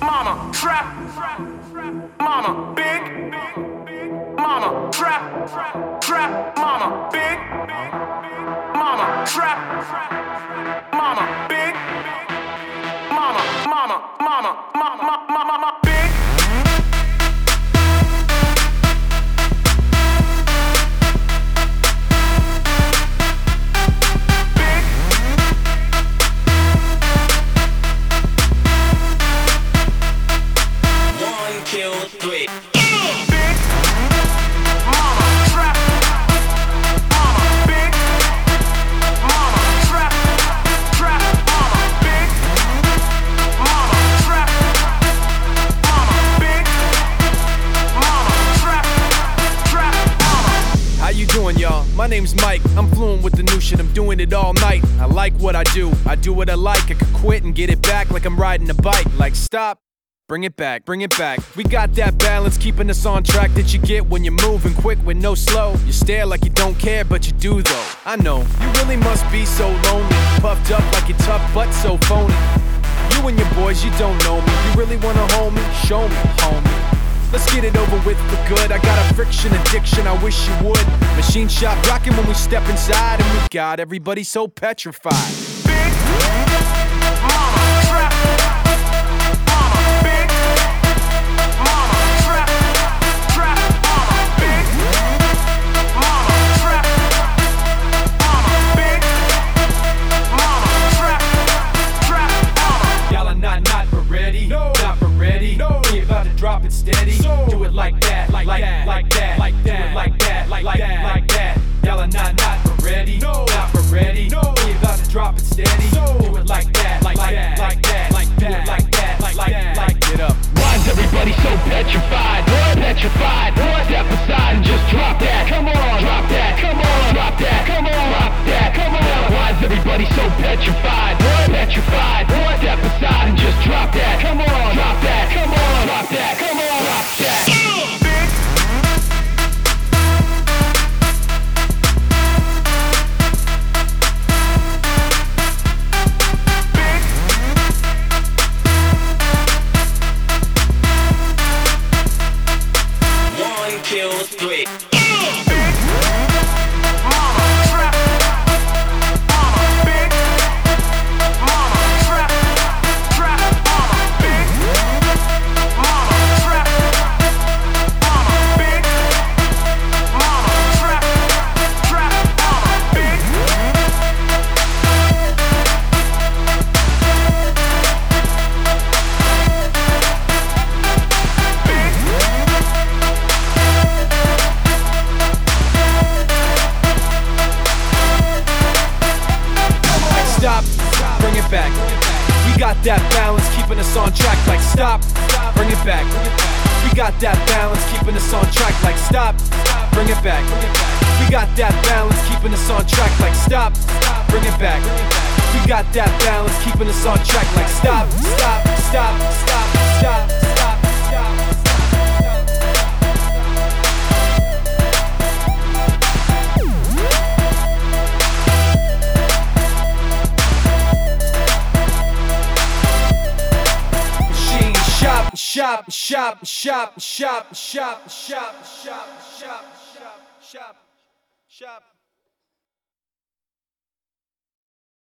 Mama, trap. Mama, big. Mama, trap. Trap. Mama, big. Mama, trap. Mama, big. Mama, mama, mama, My name's Mike. I'm fluent with the new shit. I'm doing it all night. I like what I do. I do what I like. I could quit and get it back like I'm riding a bike. Like stop. Bring it back, bring it back. We got that balance keeping us on track that you get when you're moving quick with no slow. You stare like you don't care, but you do though. I know, you really must be so lonely. Puffed up like you're tough, but so phony. You and your boys, you don't know me. You really wanna hold me? Show me, homie. Let's get it over with for good. I got a friction addiction, I wish you would. Machine shop rocking when we step inside, and we got everybody so petrified. Steady. Earthquake. Bring it back. We got that balance keeping us on track. Like stop, bring it back. We got that balance keeping us on track. Like stop, bring it back. We got that balance keeping us on track. Like stop, bring it back. We got that balance keeping us on track. Like stop, stop, stop, stop, stop, shop, shop, shop, shop, shop, shop, shop, shop, shop, shop, shop.